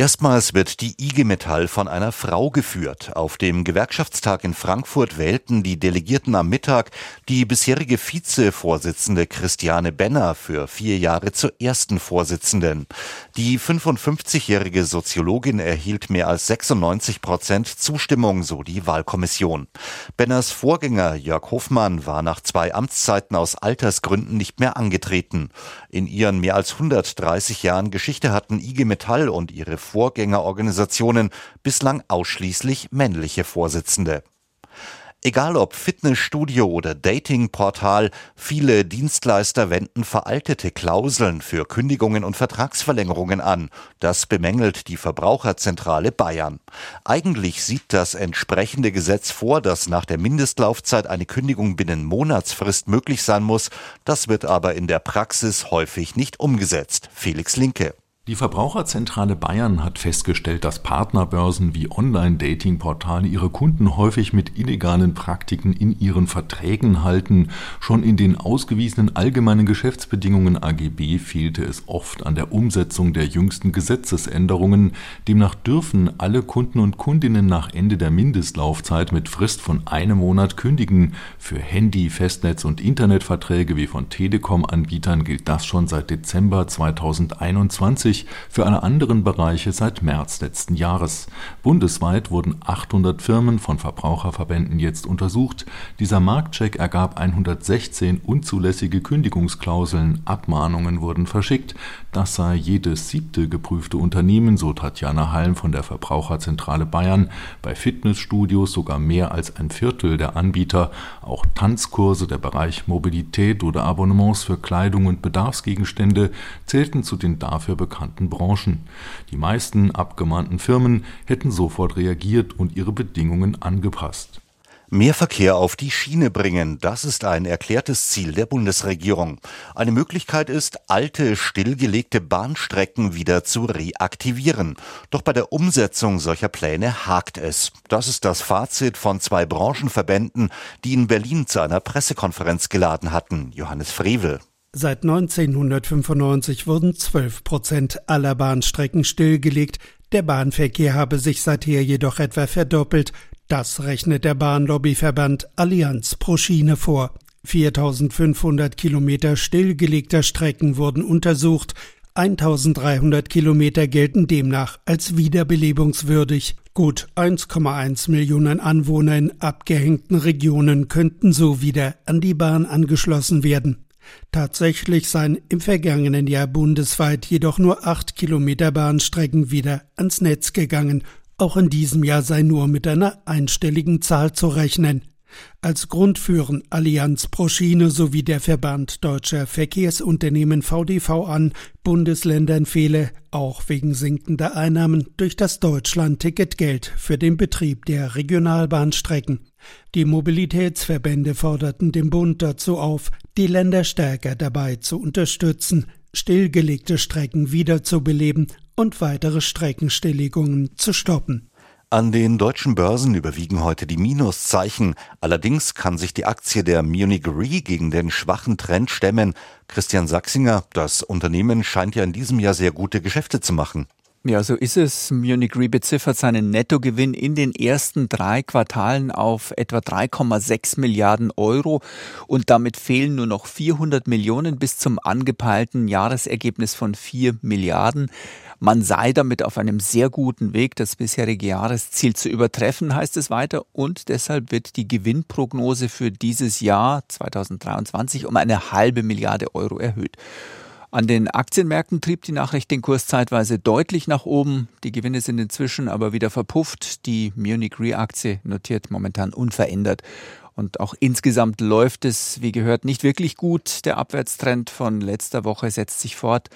Erstmals wird die IG Metall von einer Frau geführt. Auf dem Gewerkschaftstag in Frankfurt wählten die Delegierten am Mittag die bisherige Vizevorsitzende Christiane Benner für vier Jahre zur ersten Vorsitzenden. Die 55-jährige Soziologin erhielt mehr als 96 Prozent Zustimmung, so die Wahlkommission. Benners Vorgänger Jörg Hofmann war nach zwei Amtszeiten aus Altersgründen nicht mehr angetreten. In ihren mehr als 130 Jahren Geschichte hatten IG Metall und ihre Vorgängerorganisationen bislang ausschließlich männliche Vorsitzende. Egal ob Fitnessstudio oder Datingportal, viele Dienstleister wenden veraltete Klauseln für Kündigungen und Vertragsverlängerungen an. Das bemängelt die Verbraucherzentrale Bayern. Eigentlich sieht das entsprechende Gesetz vor, dass nach der Mindestlaufzeit eine Kündigung binnen Monatsfrist möglich sein muss. Das wird aber in der Praxis häufig nicht umgesetzt. Felix Linke. Die Verbraucherzentrale Bayern hat festgestellt, dass Partnerbörsen wie Online-Dating-Portale ihre Kunden häufig mit illegalen Praktiken in ihren Verträgen halten. Schon in den ausgewiesenen allgemeinen Geschäftsbedingungen AGB fehlte es oft an der Umsetzung der jüngsten Gesetzesänderungen. Demnach dürfen alle Kunden und Kundinnen nach Ende der Mindestlaufzeit mit Frist von einem Monat kündigen. Für Handy-, Festnetz- und Internetverträge wie von Telekom-Anbietern gilt das schon seit Dezember 2021 für alle anderen Bereiche seit März letzten Jahres. Bundesweit wurden 800 Firmen von Verbraucherverbänden jetzt untersucht. Dieser Marktcheck ergab 116 unzulässige Kündigungsklauseln, Abmahnungen wurden verschickt. Das sei jedes siebte geprüfte Unternehmen, so Tatjana Halm von der Verbraucherzentrale Bayern. Bei Fitnessstudios sogar mehr als ein Viertel der Anbieter. Auch Tanzkurse, der Bereich Mobilität oder Abonnements für Kleidung und Bedarfsgegenstände zählten zu den dafür bekannten bekannten Branchen. Die meisten abgemahnten Firmen hätten sofort reagiert und ihre Bedingungen angepasst. Mehr Verkehr auf die Schiene bringen, das ist ein erklärtes Ziel der Bundesregierung. Eine Möglichkeit ist, alte, stillgelegte Bahnstrecken wieder zu reaktivieren. Doch bei der Umsetzung solcher Pläne hakt es. Das ist das Fazit von zwei Branchenverbänden, die in Berlin zu einer Pressekonferenz geladen hatten. Johannes Frevel. Seit 1995 wurden 12 Prozent aller Bahnstrecken stillgelegt. Der Bahnverkehr habe sich seither jedoch etwa verdoppelt. Das rechnet der Bahnlobbyverband Allianz pro Schiene vor. 4500 Kilometer stillgelegter Strecken wurden untersucht. 1300 Kilometer gelten demnach als wiederbelebungswürdig. Gut 1,1 Millionen Anwohner in abgehängten Regionen könnten so wieder an die Bahn angeschlossen werden. Tatsächlich seien im vergangenen Jahr bundesweit jedoch nur acht Kilometer Bahnstrecken wieder ans Netz gegangen. Auch in diesem Jahr sei nur mit einer einstelligen Zahl zu rechnen. Als Grund führen Allianz pro Schiene sowie der Verband Deutscher Verkehrsunternehmen VDV an, Bundesländern fehle, auch wegen sinkender Einnahmen, durch das Deutschland-Ticket Geld für den Betrieb der Regionalbahnstrecken. Die Mobilitätsverbände forderten den Bund dazu auf, die Länder stärker dabei zu unterstützen, stillgelegte Strecken wiederzubeleben und weitere Streckenstilllegungen zu stoppen. An den deutschen Börsen überwiegen heute die Minuszeichen. Allerdings kann sich die Aktie der Munich Re gegen den schwachen Trend stemmen. Christian Sachsinger, das Unternehmen scheint ja in diesem Jahr sehr gute Geschäfte zu machen. Ja, so ist es. Munich Re beziffert seinen Nettogewinn in den ersten drei Quartalen auf etwa 3,6 Milliarden Euro und damit fehlen nur noch 400 Millionen bis zum angepeilten Jahresergebnis von 4 Milliarden. Man sei damit auf einem sehr guten Weg, das bisherige Jahresziel zu übertreffen, heißt es weiter, und deshalb wird die Gewinnprognose für dieses Jahr 2023 um eine halbe Milliarde Euro erhöht. An den Aktienmärkten trieb die Nachricht den Kurs zeitweise deutlich nach oben. Die Gewinne sind inzwischen aber wieder verpufft. Die Munich Re-Aktie notiert momentan unverändert. Und auch insgesamt läuft es, wie gehört, nicht wirklich gut. Der Abwärtstrend von letzter Woche setzt sich fort.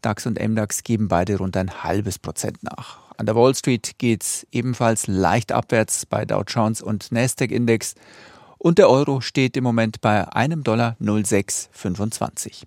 DAX und MDAX geben beide rund ein halbes Prozent nach. An der Wall Street geht's ebenfalls leicht abwärts bei Dow Jones und Nasdaq Index. Und der Euro steht im Moment bei einem Dollar 0625.